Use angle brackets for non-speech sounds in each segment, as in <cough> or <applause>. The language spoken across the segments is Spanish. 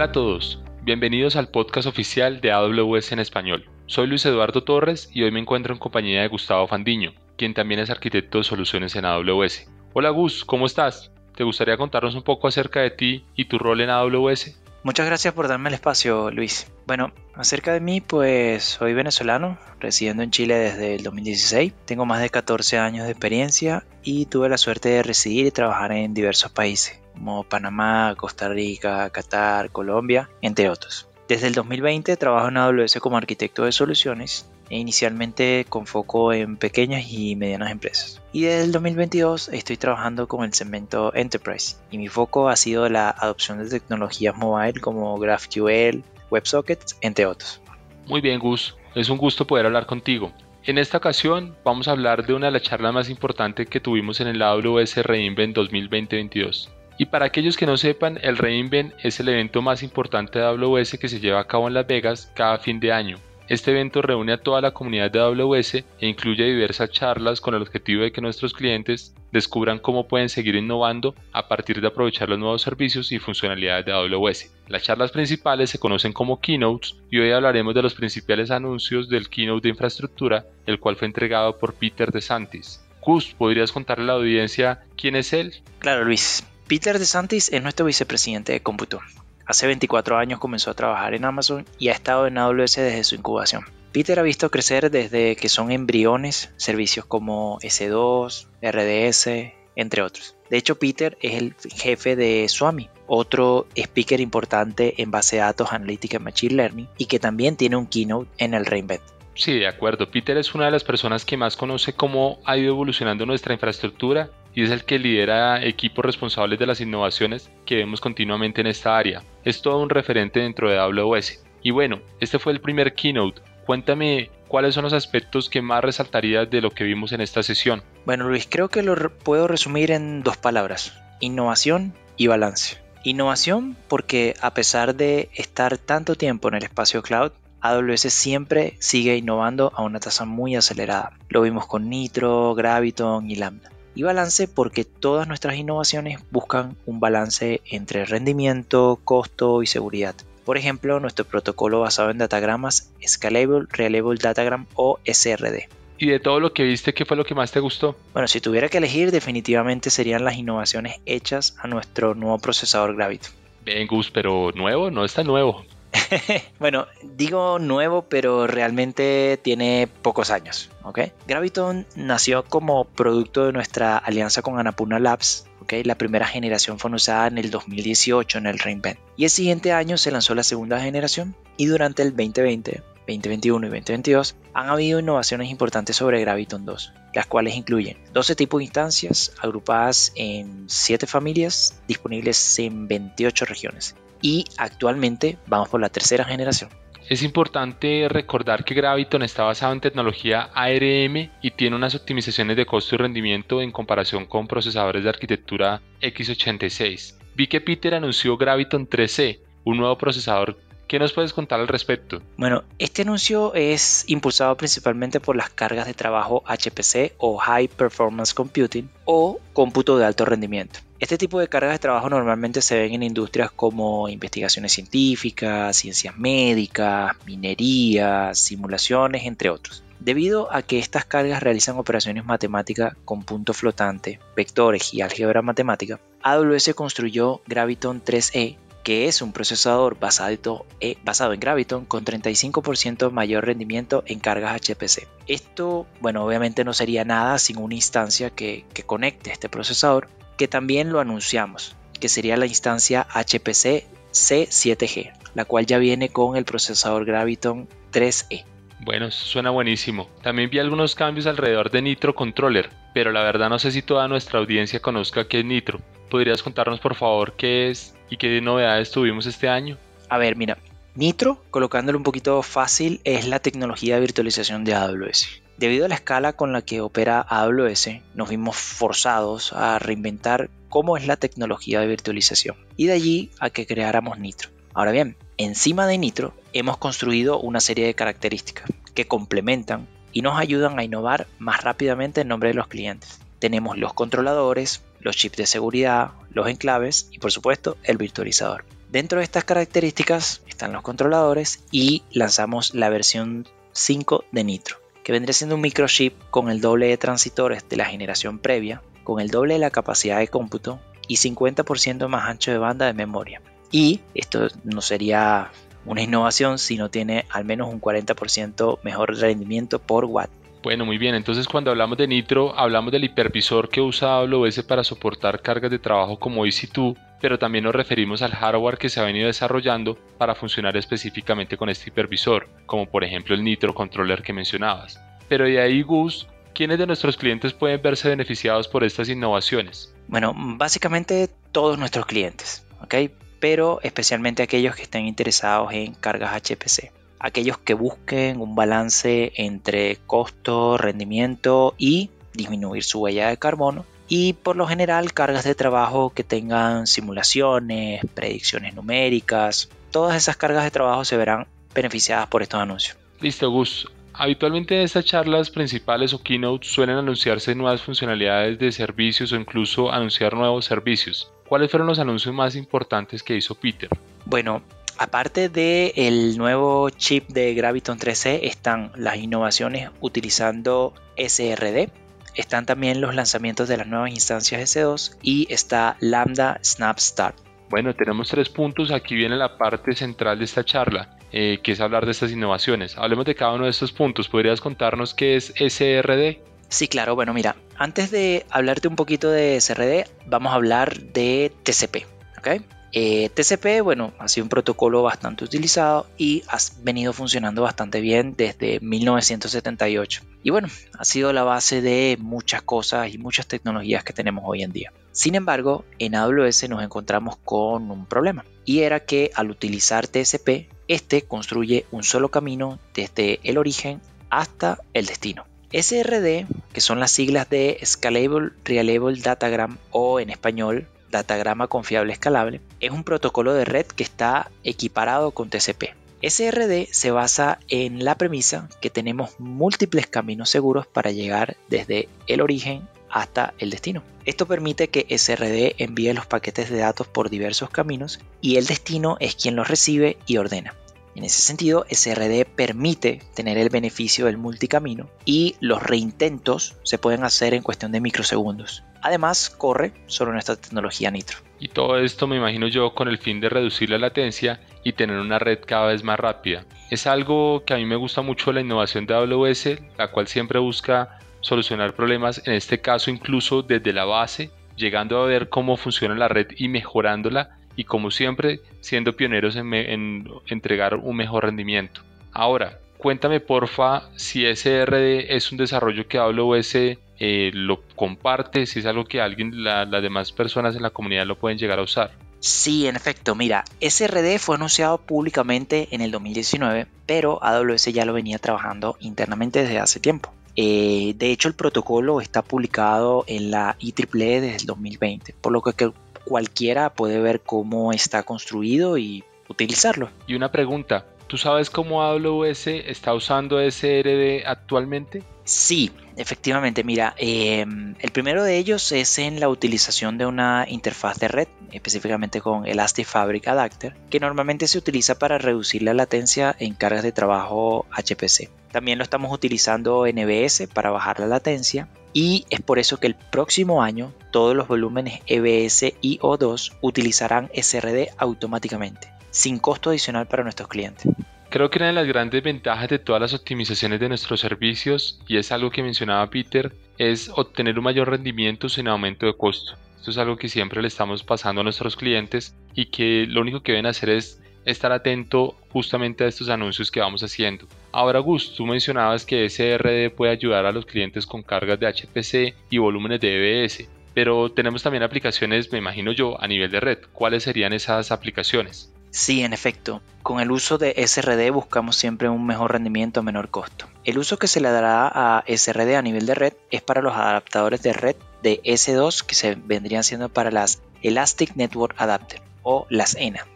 Hola a todos, bienvenidos al podcast oficial de AWS en español. Soy Luis Eduardo Torres y hoy me encuentro en compañía de Gustavo Fandiño, quien también es arquitecto de soluciones en AWS. Hola Gus, ¿cómo estás? ¿Te gustaría contarnos un poco acerca de ti y tu rol en AWS? Muchas gracias por darme el espacio, Luis. Bueno, acerca de mí, pues soy venezolano, residiendo en Chile desde el 2016. Tengo más de 14 años de experiencia y tuve la suerte de residir y trabajar en diversos países, como Panamá, Costa Rica, Qatar, Colombia, entre otros. Desde el 2020 trabajo en AWS como arquitecto de soluciones e inicialmente con foco en pequeñas y medianas empresas. Y desde el 2022 estoy trabajando con el segmento Enterprise y mi foco ha sido la adopción de tecnologías mobile como GraphQL, WebSockets, entre otros. Muy bien Gus, es un gusto poder hablar contigo. En esta ocasión vamos a hablar de una de las charlas más importantes que tuvimos en el AWS Reinvent 2020-22 y para aquellos que no sepan, el Reinvent es el evento más importante de AWS que se lleva a cabo en Las Vegas cada fin de año. Este evento reúne a toda la comunidad de AWS e incluye diversas charlas con el objetivo de que nuestros clientes descubran cómo pueden seguir innovando a partir de aprovechar los nuevos servicios y funcionalidades de AWS. Las charlas principales se conocen como keynotes y hoy hablaremos de los principales anuncios del keynote de infraestructura, el cual fue entregado por Peter DeSantis. Gus, ¿podrías contarle a la audiencia quién es él? Claro, Luis. Peter DeSantis es nuestro vicepresidente de cómputo. Hace 24 años comenzó a trabajar en Amazon y ha estado en AWS desde su incubación. Peter ha visto crecer desde que son embriones servicios como S2, RDS, entre otros. De hecho, Peter es el jefe de Swami, otro speaker importante en base de datos, analítica y machine learning, y que también tiene un keynote en el Reinvent. Sí, de acuerdo. Peter es una de las personas que más conoce cómo ha ido evolucionando nuestra infraestructura y es el que lidera equipos responsables de las innovaciones que vemos continuamente en esta área. Es todo un referente dentro de AWS. Y bueno, este fue el primer keynote. Cuéntame cuáles son los aspectos que más resaltarías de lo que vimos en esta sesión. Bueno Luis, creo que lo puedo resumir en dos palabras. Innovación y balance. Innovación porque a pesar de estar tanto tiempo en el espacio cloud, AWS siempre sigue innovando a una tasa muy acelerada. Lo vimos con Nitro, Graviton y Lambda y balance porque todas nuestras innovaciones buscan un balance entre rendimiento, costo y seguridad. Por ejemplo, nuestro protocolo basado en datagramas Scalable Reliable Datagram o SRD. ¿Y de todo lo que viste, qué fue lo que más te gustó? Bueno, si tuviera que elegir, definitivamente serían las innovaciones hechas a nuestro nuevo procesador Graviton. Bien, Gus, pero nuevo, no está nuevo. <laughs> bueno, digo nuevo, pero realmente tiene pocos años. ¿okay? Graviton nació como producto de nuestra alianza con Anapurna Labs. ¿okay? La primera generación fue usada en el 2018 en el Reinvent. Y el siguiente año se lanzó la segunda generación. Y durante el 2020, 2021 y 2022 han habido innovaciones importantes sobre Graviton 2, las cuales incluyen 12 tipos de instancias agrupadas en 7 familias disponibles en 28 regiones y actualmente vamos por la tercera generación. Es importante recordar que Graviton está basado en tecnología ARM y tiene unas optimizaciones de costo y rendimiento en comparación con procesadores de arquitectura x86. Vi que Peter anunció Graviton 3C, un nuevo procesador ¿Qué nos puedes contar al respecto? Bueno, este anuncio es impulsado principalmente por las cargas de trabajo HPC o High Performance Computing o cómputo de alto rendimiento. Este tipo de cargas de trabajo normalmente se ven en industrias como investigaciones científicas, ciencias médicas, minería, simulaciones, entre otros. Debido a que estas cargas realizan operaciones matemáticas con punto flotante, vectores y álgebra matemática, AWS construyó Graviton 3E que es un procesador basado, eh, en Graviton con 35% mayor rendimiento en cargas HPC. Esto, bueno, obviamente no sería nada sin una instancia que, que conecte este procesador, que también lo anunciamos, que sería la instancia HPC C7G, la cual ya viene con el procesador Graviton 3E. Bueno, suena buenísimo. También vi algunos cambios alrededor de Nitro Controller, pero la verdad no sé si toda nuestra audiencia conozca qué es Nitro. ¿Podrías contarnos por favor qué es y qué novedades tuvimos este año? A ver, mira, Nitro, colocándolo un poquito fácil, es la tecnología de virtualización de AWS. Debido a la escala con la que opera AWS, nos vimos forzados a reinventar cómo es la tecnología de virtualización y de allí a que creáramos Nitro. Ahora bien, encima de Nitro hemos construido una serie de características que complementan y nos ayudan a innovar más rápidamente en nombre de los clientes. Tenemos los controladores, los chips de seguridad, los enclaves y por supuesto el virtualizador. Dentro de estas características están los controladores y lanzamos la versión 5 de Nitro, que vendría siendo un microchip con el doble de transitores de la generación previa, con el doble de la capacidad de cómputo y 50% más ancho de banda de memoria. Y esto no sería una innovación si no tiene al menos un 40% mejor rendimiento por watt. Bueno, muy bien. Entonces, cuando hablamos de Nitro, hablamos del hipervisor que usa AWS para soportar cargas de trabajo como EC2, pero también nos referimos al hardware que se ha venido desarrollando para funcionar específicamente con este hipervisor, como por ejemplo el Nitro Controller que mencionabas. Pero de ahí, Gus, ¿quiénes de nuestros clientes pueden verse beneficiados por estas innovaciones? Bueno, básicamente todos nuestros clientes, ¿ok? Pero especialmente aquellos que estén interesados en cargas HPC aquellos que busquen un balance entre costo, rendimiento y disminuir su huella de carbono. Y por lo general cargas de trabajo que tengan simulaciones, predicciones numéricas, todas esas cargas de trabajo se verán beneficiadas por estos anuncios. Listo, Gus. Habitualmente en estas charlas principales o keynotes suelen anunciarse nuevas funcionalidades de servicios o incluso anunciar nuevos servicios. ¿Cuáles fueron los anuncios más importantes que hizo Peter? Bueno, Aparte del nuevo chip de Graviton 3C están las innovaciones utilizando SRD, están también los lanzamientos de las nuevas instancias S2 y está Lambda Snap Start. Bueno, tenemos tres puntos. Aquí viene la parte central de esta charla, eh, que es hablar de estas innovaciones. Hablemos de cada uno de estos puntos. ¿Podrías contarnos qué es SRD? Sí, claro. Bueno, mira, antes de hablarte un poquito de SRD, vamos a hablar de TCP. ¿ok? Eh, TCP, bueno, ha sido un protocolo bastante utilizado y ha venido funcionando bastante bien desde 1978. Y bueno, ha sido la base de muchas cosas y muchas tecnologías que tenemos hoy en día. Sin embargo, en AWS nos encontramos con un problema y era que al utilizar TCP, este construye un solo camino desde el origen hasta el destino. SRD, que son las siglas de Scalable Reliable Datagram o en español Datagrama Confiable Escalable, es un protocolo de red que está equiparado con TCP. SRD se basa en la premisa que tenemos múltiples caminos seguros para llegar desde el origen hasta el destino. Esto permite que SRD envíe los paquetes de datos por diversos caminos y el destino es quien los recibe y ordena. En ese sentido, SRD permite tener el beneficio del multicamino y los reintentos se pueden hacer en cuestión de microsegundos. Además, corre sobre nuestra tecnología Nitro. Y todo esto me imagino yo con el fin de reducir la latencia y tener una red cada vez más rápida. Es algo que a mí me gusta mucho la innovación de AWS, la cual siempre busca solucionar problemas, en este caso incluso desde la base, llegando a ver cómo funciona la red y mejorándola y como siempre siendo pioneros en, entregar un mejor rendimiento. Ahora, cuéntame porfa si SRD es un desarrollo que AWS eh, lo comparte, si es algo que alguien, las demás personas en la comunidad lo pueden llegar a usar. Sí, en efecto, mira, SRD fue anunciado públicamente en el 2019, pero AWS ya lo venía trabajando internamente desde hace tiempo. Eh, de hecho, el protocolo está publicado en la IEEE desde el 2020, por lo que cualquiera puede ver cómo está construido y utilizarlo. Y una pregunta, ¿tú sabes cómo AWS está usando SRD actualmente? Sí, efectivamente, mira, em, el primero de ellos es en la utilización de una interfaz de red, específicamente con Elastic Fabric Adapter, que normalmente se utiliza para reducir la latencia en cargas de trabajo HPC. También lo estamos utilizando en EBS para bajar la latencia y es por eso que el próximo año todos los volúmenes EBS y O2 utilizarán SRD automáticamente, sin costo adicional para nuestros clientes. Creo que una de las grandes ventajas de todas las optimizaciones de nuestros servicios, y es algo que mencionaba Peter, es obtener un mayor rendimiento sin aumento de costo. Esto es algo que siempre le estamos pasando a nuestros clientes y que lo único que deben hacer es estar atento justamente a estos anuncios que vamos haciendo. Ahora Gus, tú mencionabas que SRD puede ayudar a los clientes con cargas de HPC y volúmenes de EBS, pero tenemos también aplicaciones, me imagino yo, a nivel de red. ¿Cuáles serían esas aplicaciones? Sí, en efecto, con el uso de SRD buscamos siempre un mejor rendimiento a menor costo. El uso que se le dará a SRD a nivel de red es para los adaptadores de red de S2 que se vendrían siendo para las Elastic Network Adapter o las ENA.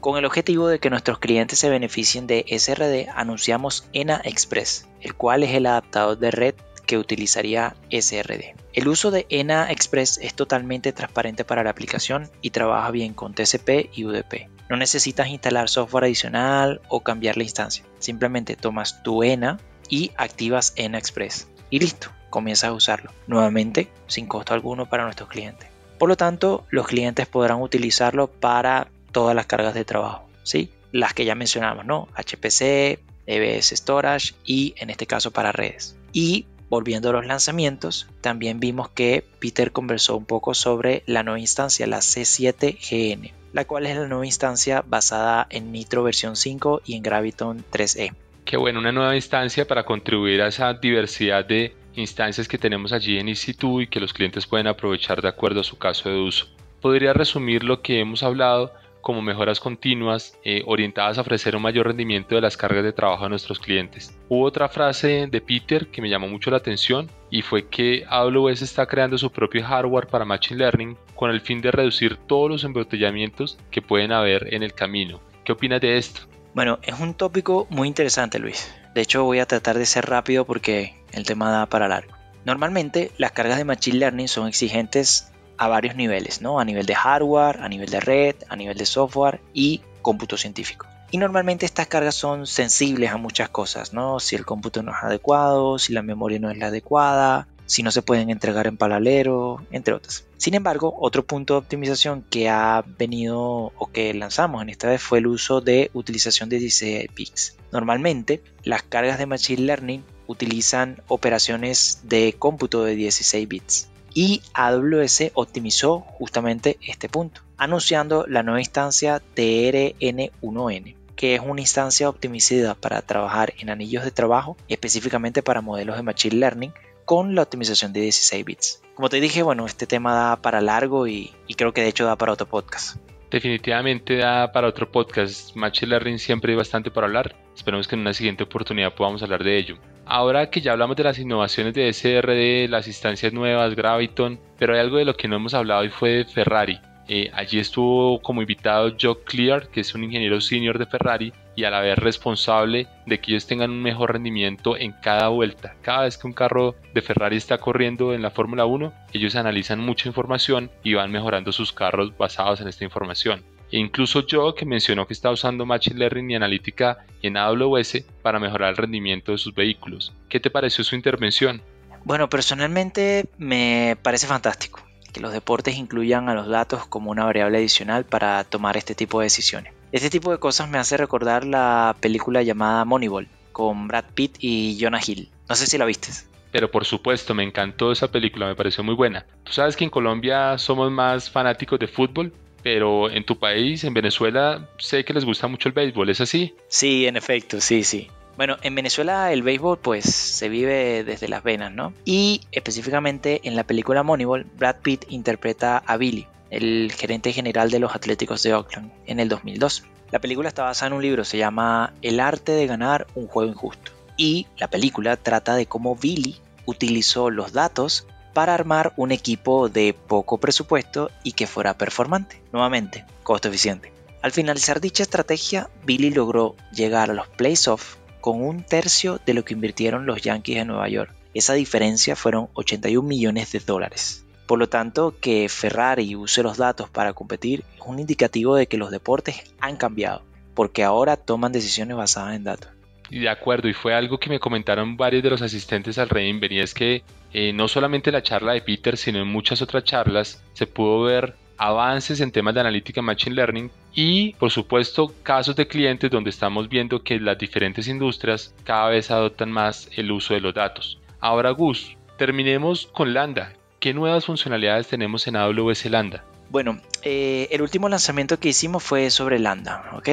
Con el objetivo de que nuestros clientes se beneficien de SRD, anunciamos ENA Express, el cual es el adaptador de red que utilizaría SRD. El uso de ENA Express es totalmente transparente para la aplicación y trabaja bien con TCP y UDP. No necesitas instalar software adicional o cambiar la instancia. Simplemente tomas tu ENA y activas ENA Express. Y listo, comienzas a usarlo. Nuevamente, sin costo alguno para nuestros clientes. Por lo tanto, los clientes podrán utilizarlo para todas las cargas de trabajo. ¿sí? Las que ya mencionamos, ¿no? HPC, EBS Storage y en este caso para redes. Y volviendo a los lanzamientos, también vimos que Peter conversó un poco sobre la nueva instancia, la C7GN, la cual es la nueva instancia basada en Nitro versión 5 y en Graviton 3E. Qué bueno, una nueva instancia para contribuir a esa diversidad de instancias que tenemos allí en EC2 y que los clientes pueden aprovechar de acuerdo a su caso de uso. Podría resumir lo que hemos hablado como mejoras continuas eh, orientadas a ofrecer un mayor rendimiento de las cargas de trabajo a nuestros clientes. Hubo otra frase de Peter que me llamó mucho la atención y fue que AWS está creando su propio hardware para Machine Learning con el fin de reducir todos los embotellamientos que pueden haber en el camino. ¿Qué opinas de esto? Bueno, es un tópico muy interesante Luis. De hecho voy a tratar de ser rápido porque el tema da para largo. Normalmente las cargas de Machine Learning son exigentes a varios niveles, ¿no? A nivel de hardware, a nivel de red, a nivel de software y cómputo científico. Y normalmente estas cargas son sensibles a muchas cosas, ¿no? Si el cómputo no es adecuado, si la memoria no es la adecuada, si no se pueden entregar en paralelo, entre otras. Sin embargo, otro punto de optimización que ha venido o que lanzamos en esta vez fue el uso de utilización de 16 bits. Normalmente, las cargas de Machine Learning utilizan operaciones de cómputo de 16 bits y AWS optimizó justamente este punto, anunciando la nueva instancia TRN1N que es una instancia optimizada para trabajar en anillos de trabajo, específicamente para modelos de Machine Learning, con la optimización de 16 bits. Como te dije, bueno, este tema da para largo y, creo que de hecho da para otro podcast. Definitivamente da para otro podcast. Machine Learning siempre hay bastante para hablar. Esperemos que en una siguiente oportunidad podamos hablar de ello. Ahora que ya hablamos de las innovaciones de SRD, las instancias nuevas, Graviton, pero hay algo de lo que no hemos hablado y fue de Ferrari. Eh, allí estuvo como invitado Joe Clear, que es un ingeniero senior de Ferrari y a la vez responsable de que ellos tengan un mejor rendimiento en cada vuelta. Cada vez que un carro de Ferrari está corriendo en la Fórmula 1, ellos analizan mucha información y van mejorando sus carros basados en esta información. E incluso Joe que mencionó que está usando Machine Learning y analítica en AWS para mejorar el rendimiento de sus vehículos. ¿Qué te pareció su intervención? Bueno, personalmente me parece fantástico que los deportes incluyan a los datos como una variable adicional para tomar este tipo de decisiones. Este tipo de cosas me hace recordar la película llamada Moneyball con Brad Pitt y Jonah Hill. No sé si la viste. Pero por supuesto, me encantó esa película, me pareció muy buena. Tú sabes que en Colombia somos más fanáticos de fútbol, pero en tu país, en Venezuela, sé que les gusta mucho el béisbol, ¿es así? Sí, en efecto, sí, sí. Bueno, en Venezuela el béisbol pues se vive desde las venas, ¿no? Y específicamente en la película Moneyball, Brad Pitt interpreta a Billy, el gerente general de los Atléticos de Oakland, en el 2002. La película está basada en un libro, se llama El arte de ganar un juego injusto. Y la película trata de cómo Billy utilizó los datos para armar un equipo de poco presupuesto y que fuera performante. Nuevamente, costo eficiente. Al finalizar dicha estrategia, Billy logró llegar a los playoffs con un tercio de lo que invirtieron los Yankees de Nueva York. Esa diferencia fueron 81 millones de dólares. Por lo tanto, que Ferrari use los datos para competir es un indicativo de que los deportes han cambiado, porque ahora toman decisiones basadas en datos. Y de acuerdo, y fue algo que me comentaron varios de los asistentes al Reinvent, y es que eh, no solamente la charla de Peter, sino en muchas otras charlas se pudo ver avances en temas de analítica Machine Learning y, por supuesto, casos de clientes donde estamos viendo que las diferentes industrias cada vez adoptan más el uso de los datos. Ahora, Gus, terminemos con Lambda. ¿Qué nuevas funcionalidades tenemos en AWS Lambda? Bueno, eh, el último lanzamiento que hicimos fue sobre Lambda, ¿ok?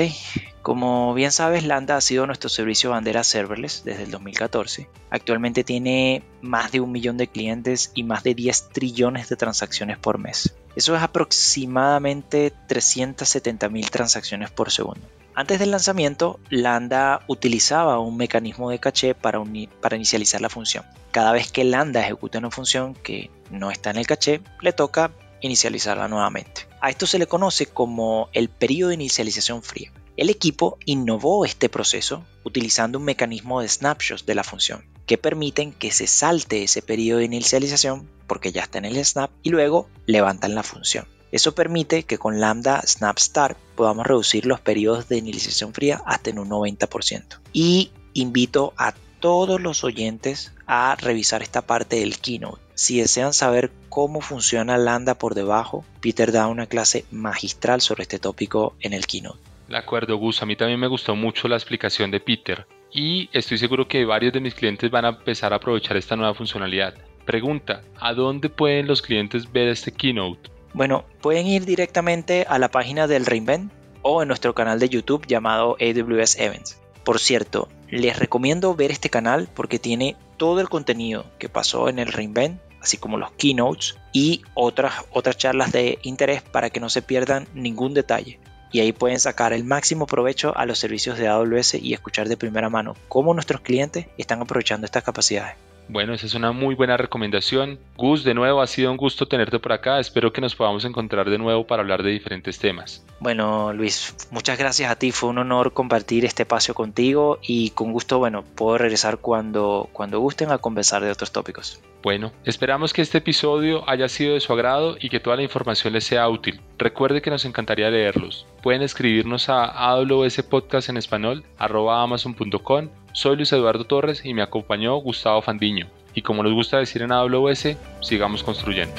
Como bien sabes, Lambda ha sido nuestro servicio bandera serverless desde el 2014. Actualmente tiene más de un millón de clientes y más de 10 trillones de transacciones por mes. Eso es aproximadamente 370 mil transacciones por segundo. Antes del lanzamiento, Lambda utilizaba un mecanismo de caché para, para inicializar la función. Cada vez que Lambda ejecuta una función que no está en el caché, le toca inicializarla nuevamente. A esto se le conoce como el periodo de inicialización fría. El equipo innovó este proceso utilizando un mecanismo de snapshots de la función. que permiten que se salte ese periodo de inicialización porque ya está en el snap y luego levantan la función. Eso permite que con lambda snap start podamos reducir los periodos de inicialización fría hasta en un 90%. Y invito a todos los oyentes a revisar esta parte del keynote. Si desean saber cómo funciona lambda por debajo, Peter da una clase magistral sobre este tópico en el keynote. De acuerdo, Gus. A mí también me gustó mucho la explicación de Peter y estoy seguro que varios de mis clientes van a empezar a aprovechar esta nueva funcionalidad. Pregunta, ¿a dónde pueden los clientes ver este keynote? Bueno, pueden ir directamente a la página del Reinvent o en nuestro canal de YouTube llamado AWS Events. Por cierto, les recomiendo ver este canal porque tiene todo el contenido que pasó en el Reinvent, así como los keynotes y otras, otras charlas de interés para que no se pierdan ningún detalle y ahí pueden sacar el máximo provecho a los servicios de AWS y escuchar de primera mano cómo nuestros clientes están aprovechando estas capacidades. Bueno, esa es una muy buena recomendación. Gus, de nuevo ha sido un gusto tenerte por acá. Espero que nos podamos encontrar de nuevo para hablar de diferentes temas. Bueno, Luis, muchas gracias a ti. Fue un honor compartir este espacio contigo y con gusto, bueno, puedo regresar cuando, cuando gusten a conversar de otros tópicos. Bueno, esperamos que este episodio haya sido de su agrado y que toda la información les sea útil. Recuerde que nos encantaría leerlos. Pueden escribirnos a AWS Podcast en español, arroba amazon.com soy Luis Eduardo Torres y me acompañó Gustavo Fandiño. Y como nos gusta decir en AWS, sigamos construyendo.